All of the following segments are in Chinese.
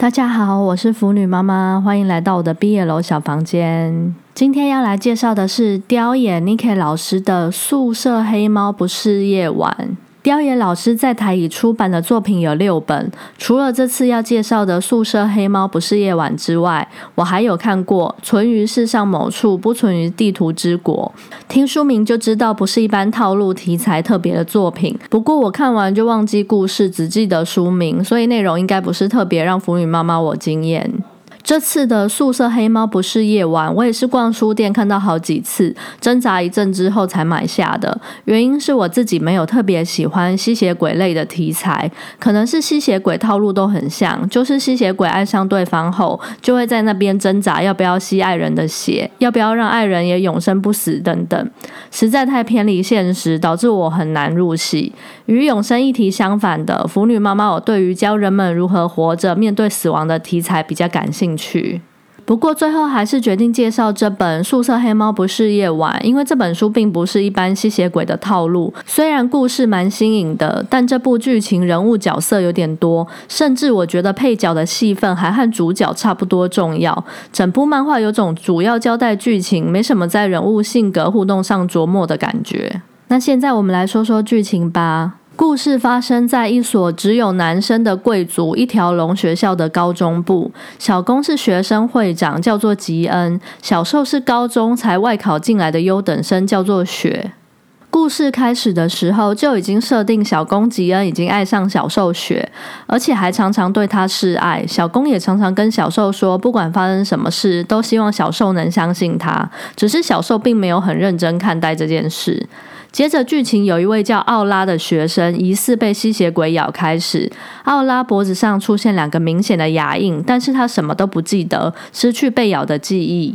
大家好，我是腐女妈妈，欢迎来到我的毕业楼小房间。今天要来介绍的是雕眼 Niki 老师的《宿舍黑猫不是夜晚》。雕野老师在台已出版的作品有六本，除了这次要介绍的《宿舍黑猫不是夜晚》之外，我还有看过《存于世上某处，不存于地图之国》。听书名就知道不是一般套路题材特别的作品。不过我看完就忘记故事，只记得书名，所以内容应该不是特别让腐女妈妈我惊艳。这次的宿舍黑猫不是夜晚，我也是逛书店看到好几次，挣扎一阵之后才买下的。原因是我自己没有特别喜欢吸血鬼类的题材，可能是吸血鬼套路都很像，就是吸血鬼爱上对方后，就会在那边挣扎要不要吸爱人的血，要不要让爱人也永生不死等等，实在太偏离现实，导致我很难入戏。与永生议题相反的腐女妈妈，我对于教人们如何活着面对死亡的题材比较感兴趣。不过最后还是决定介绍这本《宿舍黑猫不是夜晚》，因为这本书并不是一般吸血鬼的套路。虽然故事蛮新颖的，但这部剧情人物角色有点多，甚至我觉得配角的戏份还和主角差不多重要。整部漫画有种主要交代剧情，没什么在人物性格互动上琢磨的感觉。那现在我们来说说剧情吧。故事发生在一所只有男生的贵族一条龙学校的高中部。小公是学生会长，叫做吉恩；小受是高中才外考进来的优等生，叫做雪。故事开始的时候就已经设定小公吉恩已经爱上小受雪，而且还常常对他示爱。小公也常常跟小受说，不管发生什么事，都希望小受能相信他。只是小受并没有很认真看待这件事。接着剧情有一位叫奥拉的学生疑似被吸血鬼咬，开始奥拉脖子上出现两个明显的牙印，但是他什么都不记得，失去被咬的记忆。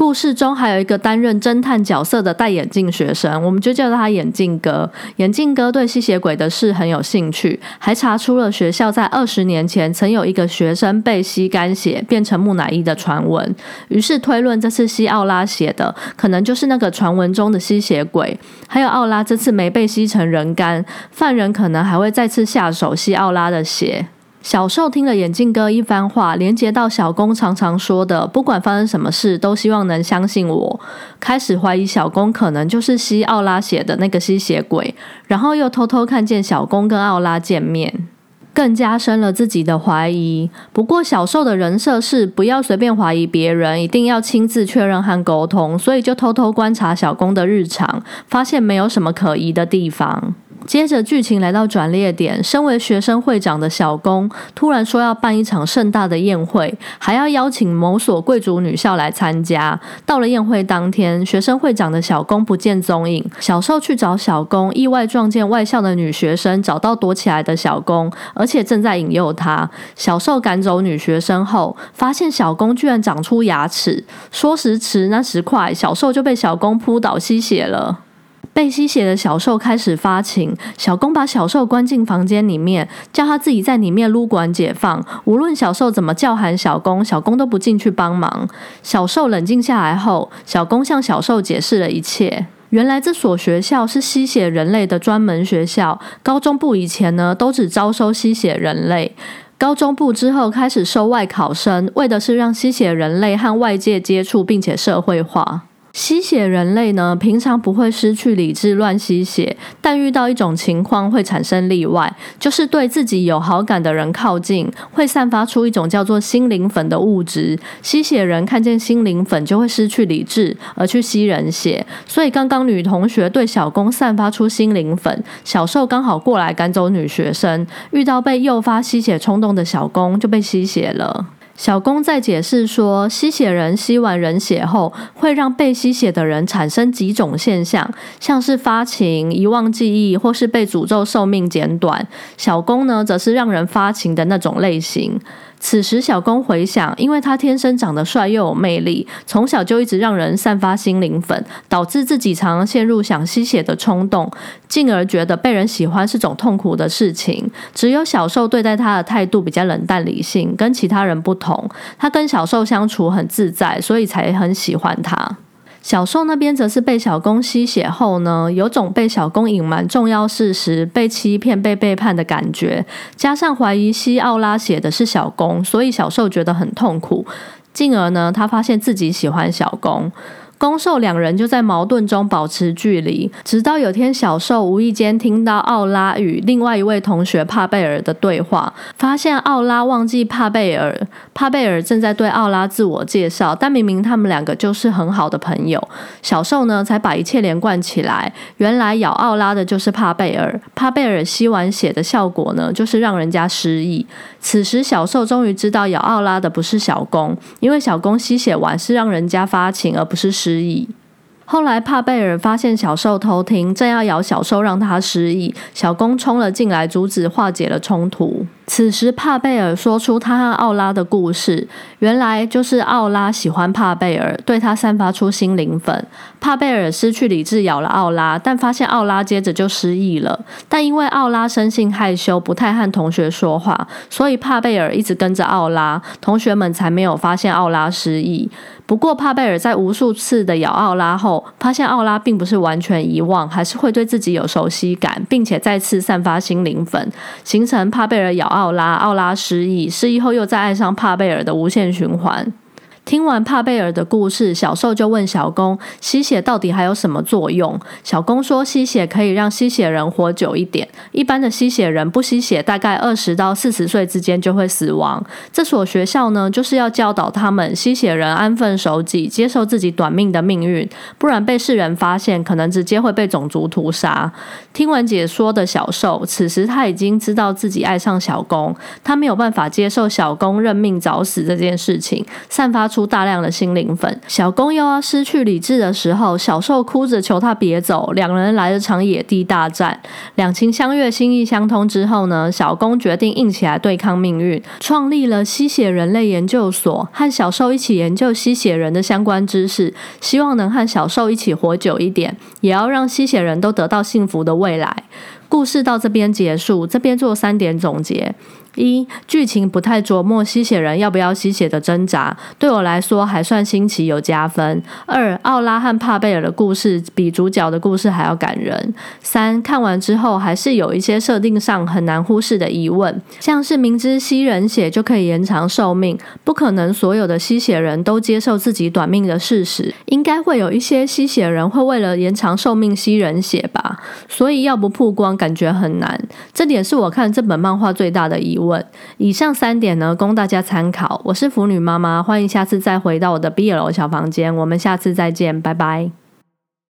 故事中还有一个担任侦探角色的戴眼镜学生，我们就叫他眼镜哥。眼镜哥对吸血鬼的事很有兴趣，还查出了学校在二十年前曾有一个学生被吸干血变成木乃伊的传闻，于是推论这次吸奥拉血的可能就是那个传闻中的吸血鬼。还有奥拉这次没被吸成人干，犯人可能还会再次下手吸奥拉的血。小受听了眼镜哥一番话，连接到小公常常说的“不管发生什么事，都希望能相信我”，开始怀疑小公可能就是吸奥拉血的那个吸血鬼，然后又偷偷看见小公跟奥拉见面，更加深了自己的怀疑。不过小受的人设是不要随便怀疑别人，一定要亲自确认和沟通，所以就偷偷观察小公的日常，发现没有什么可疑的地方。接着剧情来到转捩点，身为学生会长的小公突然说要办一场盛大的宴会，还要邀请某所贵族女校来参加。到了宴会当天，学生会长的小公不见踪影。小受去找小公，意外撞见外校的女学生找到躲起来的小公，而且正在引诱他。小受赶走女学生后，发现小公居然长出牙齿。说时迟，那时快，小受就被小公扑倒吸血了。被吸血的小兽开始发情，小公把小受关进房间里面，叫他自己在里面撸管解放。无论小受怎么叫喊小公，小公都不进去帮忙。小受冷静下来后，小公向小受解释了一切。原来这所学校是吸血人类的专门学校，高中部以前呢都只招收吸血人类，高中部之后开始收外考生，为的是让吸血人类和外界接触，并且社会化。吸血人类呢，平常不会失去理智乱吸血，但遇到一种情况会产生例外，就是对自己有好感的人靠近，会散发出一种叫做心灵粉的物质。吸血人看见心灵粉就会失去理智，而去吸人血。所以刚刚女同学对小公散发出心灵粉，小受刚好过来赶走女学生，遇到被诱发吸血冲动的小公就被吸血了。小公在解释说，吸血人吸完人血后，会让被吸血的人产生几种现象，像是发情、遗忘记忆，或是被诅咒寿命减短。小公呢，则是让人发情的那种类型。此时，小公回想，因为他天生长得帅又有魅力，从小就一直让人散发心灵粉，导致自己常常陷入想吸血的冲动，进而觉得被人喜欢是种痛苦的事情。只有小受对待他的态度比较冷淡理性，跟其他人不同。他跟小受相处很自在，所以才很喜欢他。小受那边则是被小公吸血后呢，有种被小公隐瞒重要事实、被欺骗、被背叛的感觉，加上怀疑西奥拉写的是小公，所以小受觉得很痛苦。进而呢，他发现自己喜欢小公。公受两人就在矛盾中保持距离，直到有天小受无意间听到奥拉与另外一位同学帕贝尔的对话，发现奥拉忘记帕贝尔，帕贝尔正在对奥拉自我介绍，但明明他们两个就是很好的朋友。小受呢才把一切连贯起来，原来咬奥拉的就是帕贝尔，帕贝尔吸完血的效果呢就是让人家失忆。此时小受终于知道咬奥拉的不是小公，因为小公吸血完是让人家发情，而不是失。失忆。后来帕贝尔发现小兽偷听，正要咬小兽让他失忆，小公冲了进来阻止，化解了冲突。此时帕贝尔说出他和奥拉的故事，原来就是奥拉喜欢帕贝尔，对他散发出心灵粉。帕贝尔失去理智咬了奥拉，但发现奥拉接着就失忆了。但因为奥拉生性害羞，不太和同学说话，所以帕贝尔一直跟着奥拉，同学们才没有发现奥拉失忆。不过帕贝尔在无数次的咬奥拉后，发现奥拉并不是完全遗忘，还是会对自己有熟悉感，并且再次散发心灵粉，形成帕贝尔咬奥拉，奥拉失忆，失忆后又再爱上帕贝尔的无限循环。听完帕贝尔的故事，小兽就问小公：吸血到底还有什么作用？小公说：吸血可以让吸血人活久一点。一般的吸血人不吸血，大概二十到四十岁之间就会死亡。这所学校呢，就是要教导他们吸血人安分守己，接受自己短命的命运，不然被世人发现，可能直接会被种族屠杀。听完解说的小兽，此时他已经知道自己爱上小公，他没有办法接受小公认命早死这件事情，散发出。出大量的心灵粉，小公又要失去理智的时候，小受哭着求他别走。两人来了场野地大战，两情相悦、心意相通之后呢，小公决定硬起来对抗命运，创立了吸血人类研究所，和小受一起研究吸血人的相关知识，希望能和小受一起活久一点，也要让吸血人都得到幸福的未来。故事到这边结束，这边做三点总结。一剧情不太琢磨吸血人要不要吸血的挣扎，对我来说还算新奇有加分。二奥拉和帕贝尔的故事比主角的故事还要感人。三看完之后还是有一些设定上很难忽视的疑问，像是明知吸人血就可以延长寿命，不可能所有的吸血人都接受自己短命的事实，应该会有一些吸血人会为了延长寿命吸人血吧？所以要不曝光感觉很难，这点是我看这本漫画最大的疑。问以上三点呢，供大家参考。我是腐女妈妈，欢迎下次再回到我的 B 楼小房间。我们下次再见，拜拜。